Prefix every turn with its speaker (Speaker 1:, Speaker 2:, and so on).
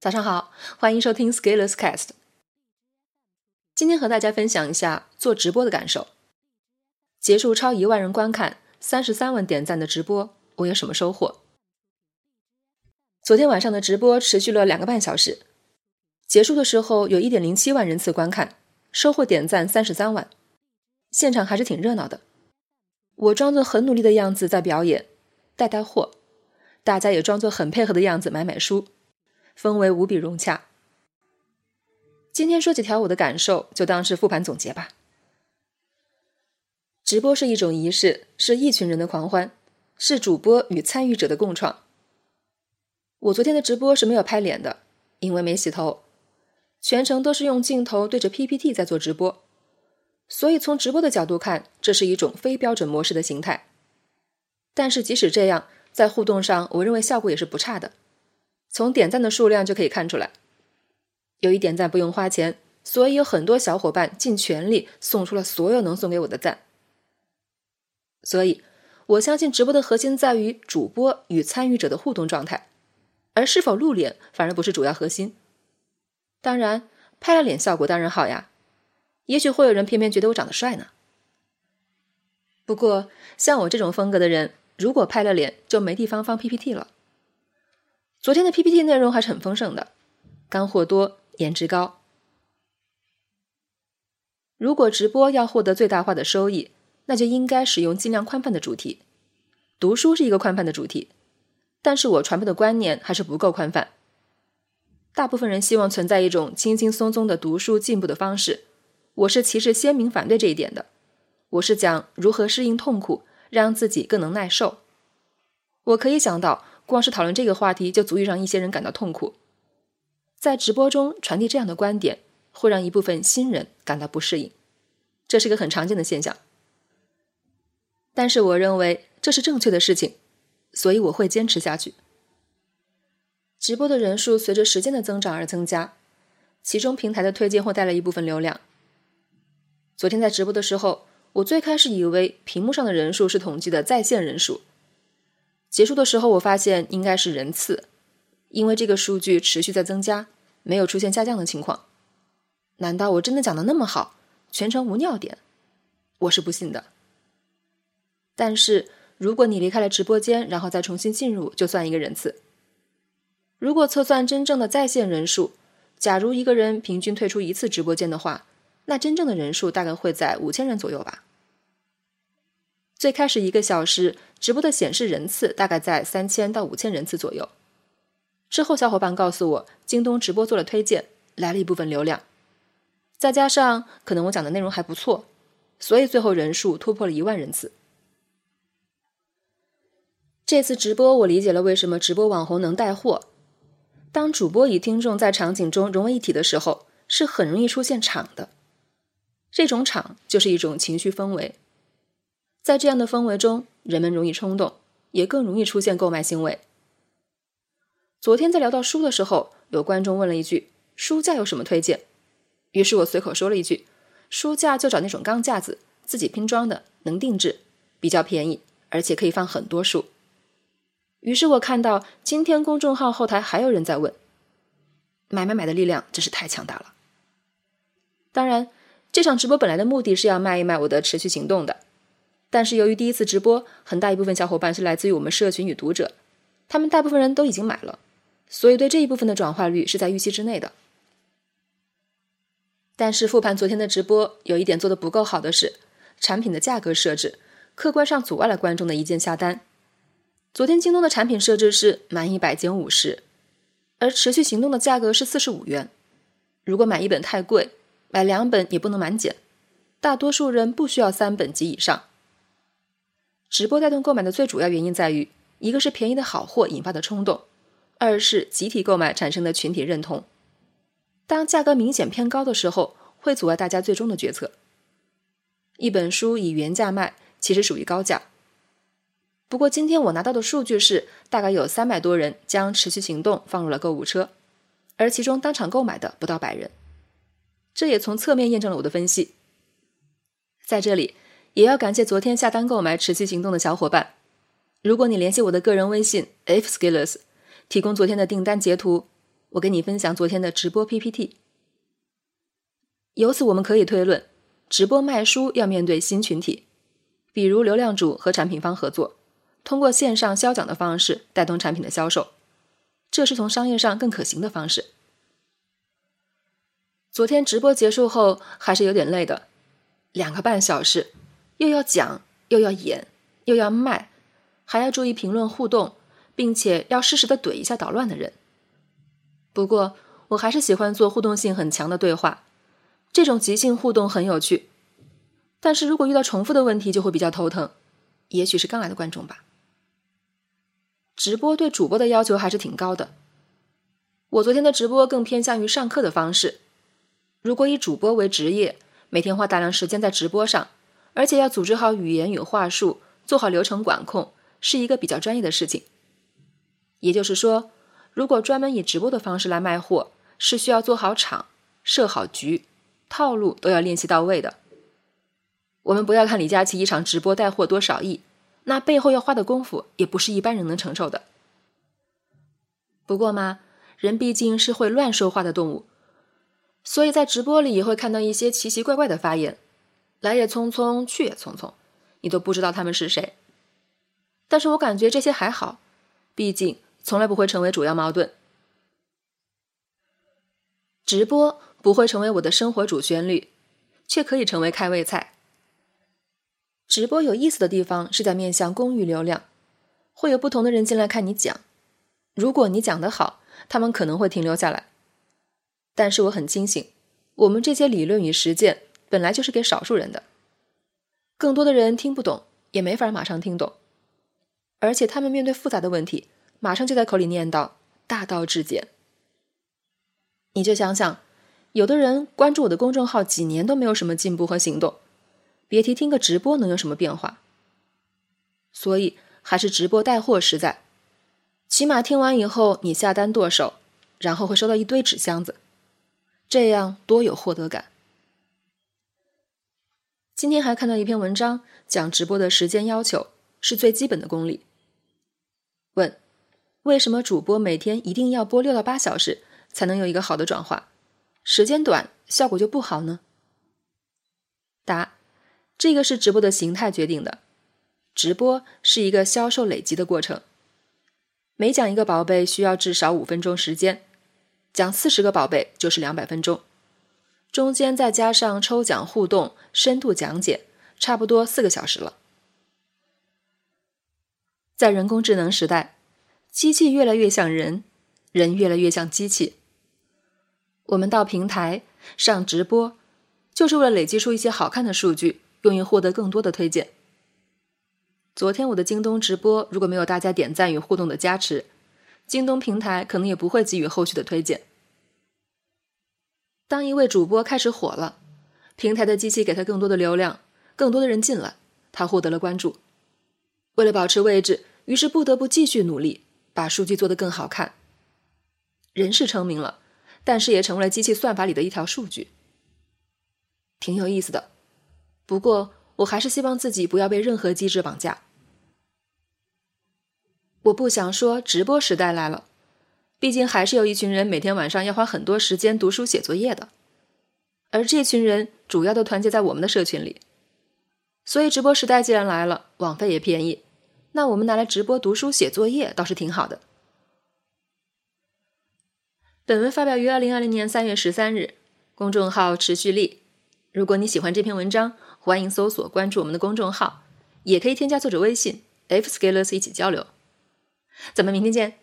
Speaker 1: 早上好，欢迎收听 Scalers Cast。今天和大家分享一下做直播的感受。结束超一万人观看、三十三万点赞的直播，我有什么收获？昨天晚上的直播持续了两个半小时，结束的时候有一点零七万人次观看，收获点赞三十三万，现场还是挺热闹的。我装作很努力的样子在表演，带带货，大家也装作很配合的样子买买书。氛围无比融洽。今天说几条我的感受，就当是复盘总结吧。直播是一种仪式，是一群人的狂欢，是主播与参与者的共创。我昨天的直播是没有拍脸的，因为没洗头，全程都是用镜头对着 PPT 在做直播，所以从直播的角度看，这是一种非标准模式的形态。但是即使这样，在互动上，我认为效果也是不差的。从点赞的数量就可以看出来，由于点赞不用花钱，所以有很多小伙伴尽全力送出了所有能送给我的赞。所以，我相信直播的核心在于主播与参与者的互动状态，而是否露脸反而不是主要核心。当然，拍了脸效果当然好呀，也许会有人偏偏觉得我长得帅呢。不过，像我这种风格的人，如果拍了脸，就没地方放 PPT 了。昨天的 PPT 内容还是很丰盛的，干货多，颜值高。如果直播要获得最大化的收益，那就应该使用尽量宽泛的主题。读书是一个宽泛的主题，但是我传播的观念还是不够宽泛。大部分人希望存在一种轻轻松松的读书进步的方式，我是旗帜鲜明反对这一点的。我是讲如何适应痛苦，让自己更能耐受。我可以想到。光是讨论这个话题，就足以让一些人感到痛苦。在直播中传递这样的观点，会让一部分新人感到不适应，这是个很常见的现象。但是我认为这是正确的事情，所以我会坚持下去。直播的人数随着时间的增长而增加，其中平台的推荐会带来一部分流量。昨天在直播的时候，我最开始以为屏幕上的人数是统计的在线人数。结束的时候，我发现应该是人次，因为这个数据持续在增加，没有出现下降的情况。难道我真的讲的那么好，全程无尿点？我是不信的。但是如果你离开了直播间，然后再重新进入，就算一个人次。如果测算真正的在线人数，假如一个人平均退出一次直播间的话，那真正的人数大概会在五千人左右吧。最开始一个小时直播的显示人次大概在三千到五千人次左右，之后小伙伴告诉我，京东直播做了推荐，来了一部分流量，再加上可能我讲的内容还不错，所以最后人数突破了一万人次。这次直播我理解了为什么直播网红能带货，当主播与听众在场景中融为一体的时候，是很容易出现场的，这种场就是一种情绪氛围。在这样的氛围中，人们容易冲动，也更容易出现购买行为。昨天在聊到书的时候，有观众问了一句：“书架有什么推荐？”于是我随口说了一句：“书架就找那种钢架子，自己拼装的，能定制，比较便宜，而且可以放很多书。”于是我看到今天公众号后台还有人在问：“买买买的力量真是太强大了。”当然，这场直播本来的目的是要卖一卖我的持续行动的。但是由于第一次直播，很大一部分小伙伴是来自于我们社群与读者，他们大部分人都已经买了，所以对这一部分的转化率是在预期之内的。但是复盘昨天的直播，有一点做的不够好的是，产品的价格设置客观上阻碍了观众的一键下单。昨天京东的产品设置是满一百减五十，而持续行动的价格是四十五元。如果买一本太贵，买两本也不能满减，大多数人不需要三本及以上。直播带动购买的最主要原因在于，一个是便宜的好货引发的冲动，二是集体购买产生的群体认同。当价格明显偏高的时候，会阻碍大家最终的决策。一本书以原价卖，其实属于高价。不过今天我拿到的数据是，大概有三百多人将持续行动放入了购物车，而其中当场购买的不到百人。这也从侧面验证了我的分析。在这里。也要感谢昨天下单购买持续行动的小伙伴。如果你联系我的个人微信 fskills，提供昨天的订单截图，我给你分享昨天的直播 PPT。由此我们可以推论，直播卖书要面对新群体，比如流量主和产品方合作，通过线上销奖的方式带动产品的销售，这是从商业上更可行的方式。昨天直播结束后还是有点累的，两个半小时，又要讲，又要演，又要卖，还要注意评论互动。并且要适时的怼一下捣乱的人。不过，我还是喜欢做互动性很强的对话，这种即兴互动很有趣。但是如果遇到重复的问题，就会比较头疼。也许是刚来的观众吧。直播对主播的要求还是挺高的。我昨天的直播更偏向于上课的方式。如果以主播为职业，每天花大量时间在直播上，而且要组织好语言与话术，做好流程管控，是一个比较专业的事情。也就是说，如果专门以直播的方式来卖货，是需要做好场、设好局，套路都要练习到位的。我们不要看李佳琦一场直播带货多少亿，那背后要花的功夫也不是一般人能承受的。不过嘛，人毕竟是会乱说话的动物，所以在直播里也会看到一些奇奇怪怪的发言，来也匆匆，去也匆匆，你都不知道他们是谁。但是我感觉这些还好，毕竟。从来不会成为主要矛盾。直播不会成为我的生活主旋律，却可以成为开胃菜。直播有意思的地方是在面向公域流量，会有不同的人进来看你讲。如果你讲得好，他们可能会停留下来。但是我很清醒，我们这些理论与实践本来就是给少数人的，更多的人听不懂，也没法马上听懂，而且他们面对复杂的问题。马上就在口里念叨“大道至简”，你就想想，有的人关注我的公众号几年都没有什么进步和行动，别提听个直播能有什么变化。所以还是直播带货实在，起码听完以后你下单剁手，然后会收到一堆纸箱子，这样多有获得感。今天还看到一篇文章，讲直播的时间要求是最基本的功力。问。为什么主播每天一定要播六到八小时才能有一个好的转化？时间短效果就不好呢？答：这个是直播的形态决定的。直播是一个销售累积的过程，每讲一个宝贝需要至少五分钟时间，讲四十个宝贝就是两百分钟，中间再加上抽奖互动、深度讲解，差不多四个小时了。在人工智能时代。机器越来越像人，人越来越像机器。我们到平台上直播，就是为了累积出一些好看的数据，用于获得更多的推荐。昨天我的京东直播，如果没有大家点赞与互动的加持，京东平台可能也不会给予后续的推荐。当一位主播开始火了，平台的机器给他更多的流量，更多的人进来，他获得了关注。为了保持位置，于是不得不继续努力。把数据做得更好看，人是成名了，但是也成为了机器算法里的一条数据，挺有意思的。不过，我还是希望自己不要被任何机制绑架。我不想说直播时代来了，毕竟还是有一群人每天晚上要花很多时间读书写作业的，而这群人主要都团结在我们的社群里，所以直播时代既然来了，网费也便宜。那我们拿来直播读书写作业倒是挺好的。本文发表于二零二零年三月十三日，公众号持续力。如果你喜欢这篇文章，欢迎搜索关注我们的公众号，也可以添加作者微信 f scalers 一起交流。咱们明天见。